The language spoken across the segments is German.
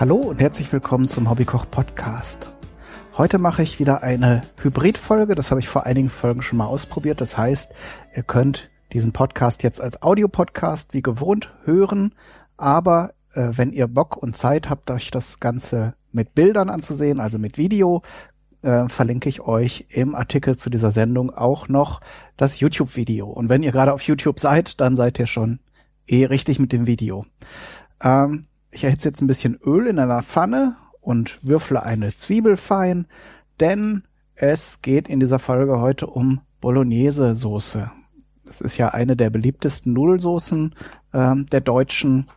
Hallo und herzlich willkommen zum Hobbykoch Podcast. Heute mache ich wieder eine Hybridfolge. Das habe ich vor einigen Folgen schon mal ausprobiert. Das heißt, ihr könnt diesen Podcast jetzt als Audiopodcast wie gewohnt hören. Aber äh, wenn ihr Bock und Zeit habt, euch das Ganze mit Bildern anzusehen, also mit Video, äh, verlinke ich euch im Artikel zu dieser Sendung auch noch das YouTube-Video. Und wenn ihr gerade auf YouTube seid, dann seid ihr schon eh richtig mit dem Video. Ähm, ich erhitze jetzt ein bisschen Öl in einer Pfanne und würfle eine Zwiebel fein, denn es geht in dieser Folge heute um Bolognese-Soße. Das ist ja eine der beliebtesten Nudelsoßen äh, der Deutschen,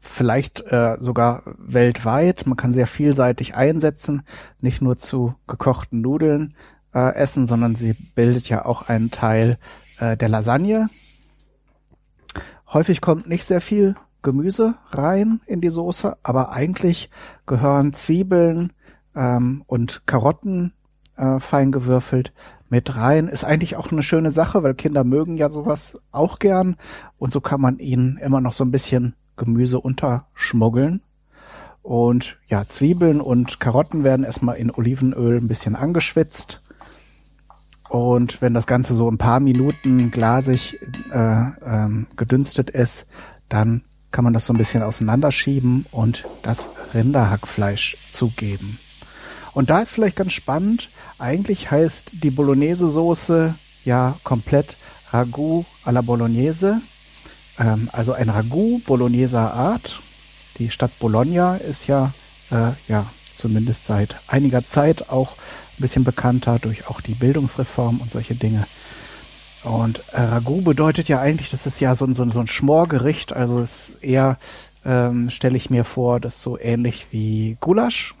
vielleicht äh, sogar weltweit. Man kann sehr vielseitig einsetzen, nicht nur zu gekochten Nudeln äh, essen, sondern sie bildet ja auch einen Teil äh, der Lasagne. Häufig kommt nicht sehr viel Gemüse rein in die Soße, aber eigentlich gehören Zwiebeln ähm, und Karotten äh, fein gewürfelt mit rein. Ist eigentlich auch eine schöne Sache, weil Kinder mögen ja sowas auch gern und so kann man ihnen immer noch so ein bisschen Gemüse unterschmuggeln. Und ja, Zwiebeln und Karotten werden erstmal in Olivenöl ein bisschen angeschwitzt. Und wenn das Ganze so ein paar Minuten glasig äh, ähm, gedünstet ist, dann kann man das so ein bisschen auseinanderschieben und das Rinderhackfleisch zugeben. Und da ist vielleicht ganz spannend, eigentlich heißt die Bolognese-Soße ja komplett Ragout à la Bolognese, ähm, also ein Ragout Bologneser Art. Die Stadt Bologna ist ja, äh, ja zumindest seit einiger Zeit auch ein bisschen bekannter durch auch die Bildungsreform und solche Dinge. Und äh, Ragout bedeutet ja eigentlich, das ist ja so, ein so, so ein Schmorgericht, also ist eher, ähm, stelle ich mir vor, das so ähnlich wie Gulasch.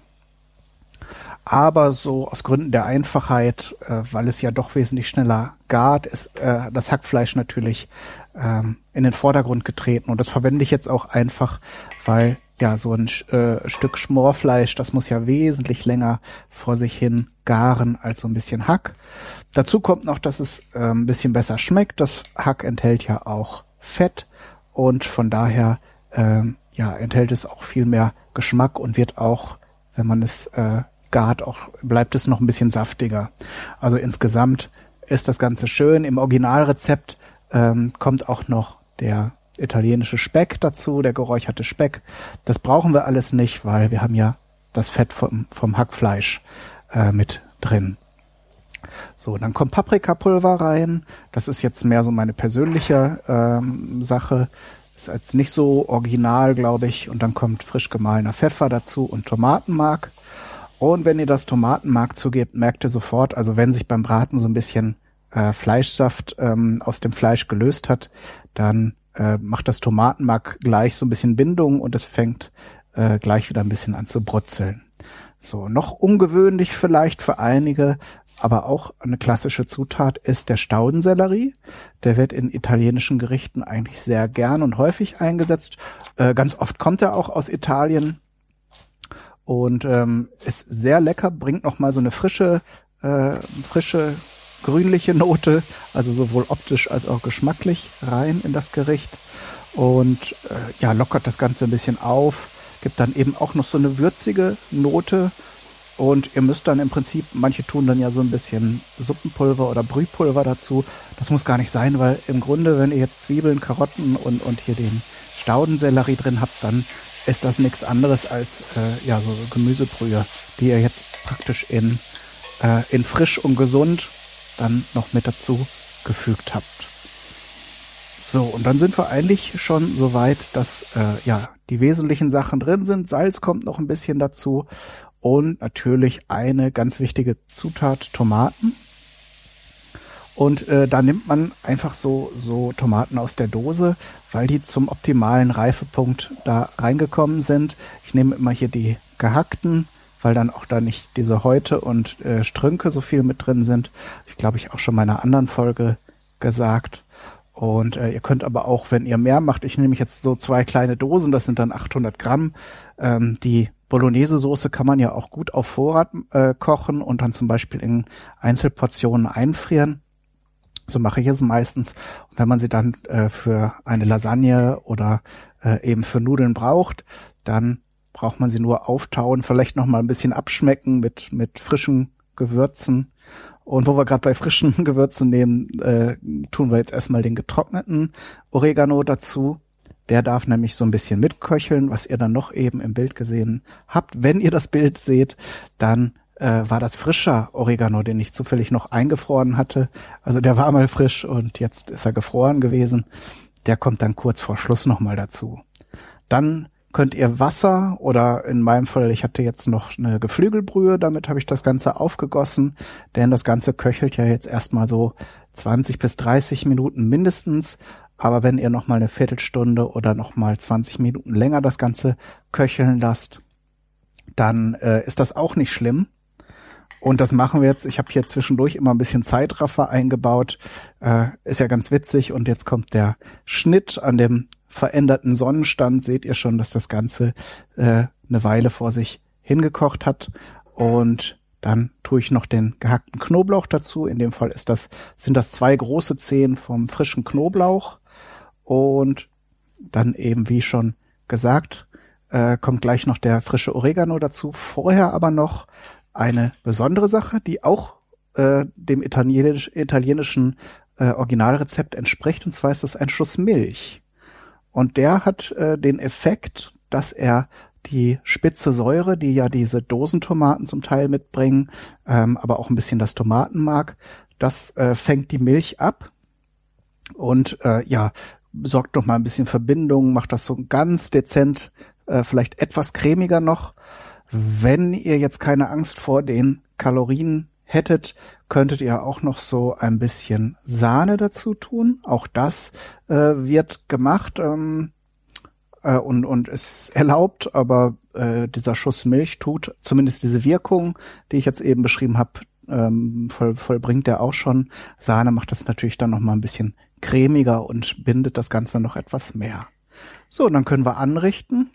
Aber so aus Gründen der Einfachheit, äh, weil es ja doch wesentlich schneller gart, ist äh, das Hackfleisch natürlich ähm, in den Vordergrund getreten. Und das verwende ich jetzt auch einfach, weil ja, so ein äh, Stück Schmorfleisch, das muss ja wesentlich länger vor sich hin garen als so ein bisschen Hack. Dazu kommt noch, dass es äh, ein bisschen besser schmeckt. Das Hack enthält ja auch Fett und von daher äh, ja, enthält es auch viel mehr Geschmack und wird auch, wenn man es äh, gart, auch bleibt es noch ein bisschen saftiger. Also insgesamt ist das Ganze schön. Im Originalrezept ähm, kommt auch noch der italienische Speck dazu, der geräucherte Speck. Das brauchen wir alles nicht, weil wir haben ja das Fett vom, vom Hackfleisch äh, mit drin. So, dann kommt Paprikapulver rein. Das ist jetzt mehr so meine persönliche ähm, Sache. Ist jetzt nicht so original, glaube ich. Und dann kommt frisch gemahlener Pfeffer dazu und Tomatenmark. Und wenn ihr das Tomatenmark zugebt, merkt ihr sofort, also wenn sich beim Braten so ein bisschen äh, Fleischsaft ähm, aus dem Fleisch gelöst hat, dann äh, macht das Tomatenmark gleich so ein bisschen Bindung und es fängt äh, gleich wieder ein bisschen an zu brutzeln. So, noch ungewöhnlich vielleicht für einige, aber auch eine klassische Zutat ist der Staudensellerie. Der wird in italienischen Gerichten eigentlich sehr gern und häufig eingesetzt. Äh, ganz oft kommt er auch aus Italien und ähm, ist sehr lecker, bringt noch mal so eine frische, äh, frische grünliche Note, also sowohl optisch als auch geschmacklich rein in das Gericht und äh, ja lockert das Ganze ein bisschen auf, gibt dann eben auch noch so eine würzige Note und ihr müsst dann im Prinzip, manche tun dann ja so ein bisschen Suppenpulver oder Brühpulver dazu. Das muss gar nicht sein, weil im Grunde, wenn ihr jetzt Zwiebeln, Karotten und, und hier den Staudensellerie drin habt, dann ist das nichts anderes als äh, ja so Gemüsebrühe, die ihr jetzt praktisch in, äh, in frisch und gesund dann noch mit dazu gefügt habt. So, und dann sind wir eigentlich schon so weit, dass äh, ja die wesentlichen Sachen drin sind. Salz kommt noch ein bisschen dazu und natürlich eine ganz wichtige Zutat Tomaten. Und äh, da nimmt man einfach so, so Tomaten aus der Dose, weil die zum optimalen Reifepunkt da reingekommen sind. Ich nehme immer hier die gehackten, weil dann auch da nicht diese Häute und äh, Strünke so viel mit drin sind. Ich glaube, ich auch schon in meiner anderen Folge gesagt. Und äh, ihr könnt aber auch, wenn ihr mehr macht, ich nehme jetzt so zwei kleine Dosen, das sind dann 800 Gramm. Ähm, die Bolognese-Soße kann man ja auch gut auf Vorrat äh, kochen und dann zum Beispiel in Einzelportionen einfrieren. So mache ich es meistens. Und wenn man sie dann äh, für eine Lasagne oder äh, eben für Nudeln braucht, dann braucht man sie nur auftauen, vielleicht noch mal ein bisschen abschmecken mit mit frischen Gewürzen. Und wo wir gerade bei frischen Gewürzen nehmen, äh, tun wir jetzt erstmal den getrockneten Oregano dazu. Der darf nämlich so ein bisschen mitköcheln, was ihr dann noch eben im Bild gesehen habt. Wenn ihr das Bild seht, dann äh, war das frischer Oregano, den ich zufällig noch eingefroren hatte. Also der war mal frisch und jetzt ist er gefroren gewesen. Der kommt dann kurz vor Schluss nochmal dazu. Dann könnt ihr Wasser oder in meinem Fall, ich hatte jetzt noch eine Geflügelbrühe, damit habe ich das Ganze aufgegossen, denn das Ganze köchelt ja jetzt erstmal so 20 bis 30 Minuten mindestens. Aber wenn ihr noch mal eine Viertelstunde oder noch mal 20 Minuten länger das Ganze köcheln lasst, dann äh, ist das auch nicht schlimm. Und das machen wir jetzt. Ich habe hier zwischendurch immer ein bisschen Zeitraffer eingebaut. Äh, ist ja ganz witzig. Und jetzt kommt der Schnitt an dem veränderten Sonnenstand. Seht ihr schon, dass das Ganze äh, eine Weile vor sich hingekocht hat. Und dann tue ich noch den gehackten Knoblauch dazu. In dem Fall ist das, sind das zwei große Zehen vom frischen Knoblauch. Und dann eben, wie schon gesagt, äh, kommt gleich noch der frische Oregano dazu. Vorher aber noch eine besondere Sache, die auch äh, dem italienisch, italienischen äh, Originalrezept entspricht, und zwar ist das ein Schuss Milch. Und der hat äh, den Effekt, dass er die spitze Säure, die ja diese Dosentomaten zum Teil mitbringen, ähm, aber auch ein bisschen das Tomatenmark, das äh, fängt die Milch ab und äh, ja sorgt noch mal ein bisschen Verbindung, macht das so ganz dezent, äh, vielleicht etwas cremiger noch. Wenn ihr jetzt keine Angst vor den Kalorien hättet, könntet ihr auch noch so ein bisschen Sahne dazu tun. Auch das äh, wird gemacht ähm, äh, und, und ist erlaubt, aber äh, dieser Schuss Milch tut zumindest diese Wirkung, die ich jetzt eben beschrieben habe, ähm, voll, vollbringt er auch schon. Sahne macht das natürlich dann noch mal ein bisschen cremiger und bindet das Ganze noch etwas mehr. So, dann können wir anrichten.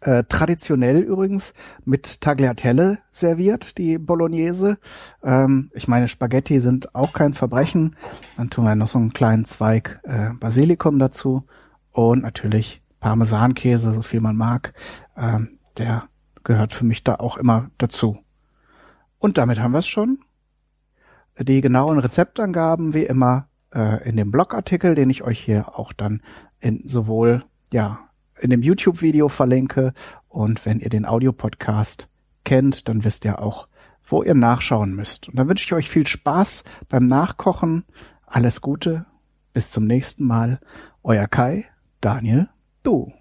Äh, traditionell übrigens mit Tagliatelle serviert, die Bolognese. Ähm, ich meine, Spaghetti sind auch kein Verbrechen. Dann tun wir noch so einen kleinen Zweig äh, Basilikum dazu und natürlich Parmesankäse, so viel man mag. Ähm, der gehört für mich da auch immer dazu. Und damit haben wir es schon. Die genauen Rezeptangaben wie immer äh, in dem Blogartikel, den ich euch hier auch dann in sowohl ja in dem YouTube-Video verlinke. Und wenn ihr den Audiopodcast kennt, dann wisst ihr auch, wo ihr nachschauen müsst. Und dann wünsche ich euch viel Spaß beim Nachkochen. Alles Gute. Bis zum nächsten Mal. Euer Kai, Daniel, du.